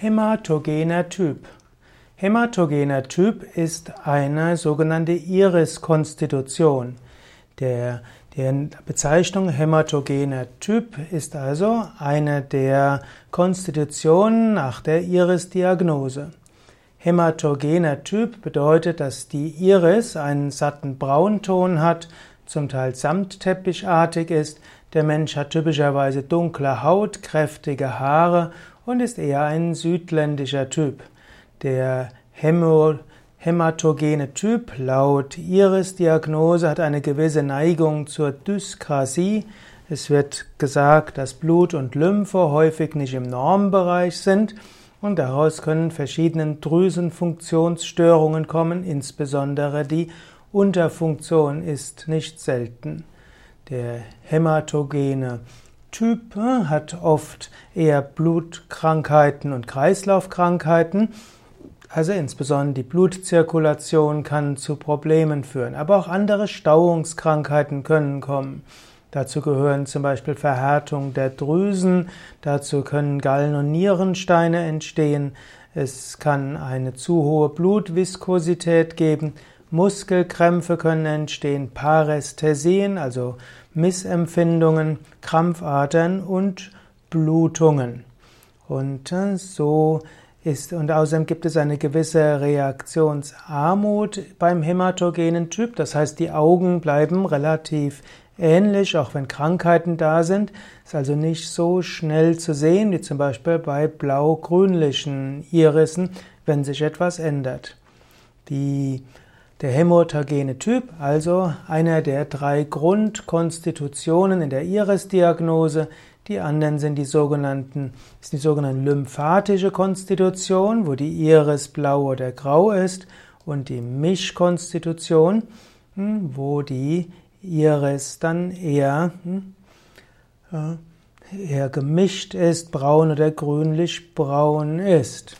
Hämatogener Typ. Hämatogener Typ ist eine sogenannte Iris-Konstitution. Der, der Bezeichnung hämatogener Typ ist also eine der Konstitutionen nach der Iris-Diagnose. Hämatogener Typ bedeutet, dass die Iris einen satten Braunton hat, zum Teil samtteppichartig ist. Der Mensch hat typischerweise dunkle Haut, kräftige Haare und ist eher ein südländischer Typ. Der Hämo hämatogene Typ laut Iris-Diagnose hat eine gewisse Neigung zur Dyskrasie. Es wird gesagt, dass Blut und Lymphe häufig nicht im Normbereich sind und daraus können verschiedene Drüsenfunktionsstörungen kommen, insbesondere die Unterfunktion ist nicht selten. Der hämatogene Typ hat oft eher Blutkrankheiten und Kreislaufkrankheiten. Also insbesondere die Blutzirkulation kann zu Problemen führen, aber auch andere Stauungskrankheiten können kommen. Dazu gehören zum Beispiel Verhärtung der Drüsen, dazu können Gallen- und Nierensteine entstehen, es kann eine zu hohe Blutviskosität geben, Muskelkrämpfe können entstehen, Parästhesien, also Missempfindungen, Krampfadern und Blutungen. Und äh, so ist, und außerdem gibt es eine gewisse Reaktionsarmut beim hämatogenen Typ. Das heißt, die Augen bleiben relativ ähnlich, auch wenn Krankheiten da sind. Ist also nicht so schnell zu sehen, wie zum Beispiel bei blau-grünlichen Irissen, wenn sich etwas ändert. Die der hämotagene Typ, also einer der drei Grundkonstitutionen in der Iris-Diagnose. Die anderen sind die sogenannten, ist die sogenannte lymphatische Konstitution, wo die Iris blau oder grau ist, und die Mischkonstitution, hm, wo die Iris dann eher, hm, eher gemischt ist, braun oder grünlich braun ist.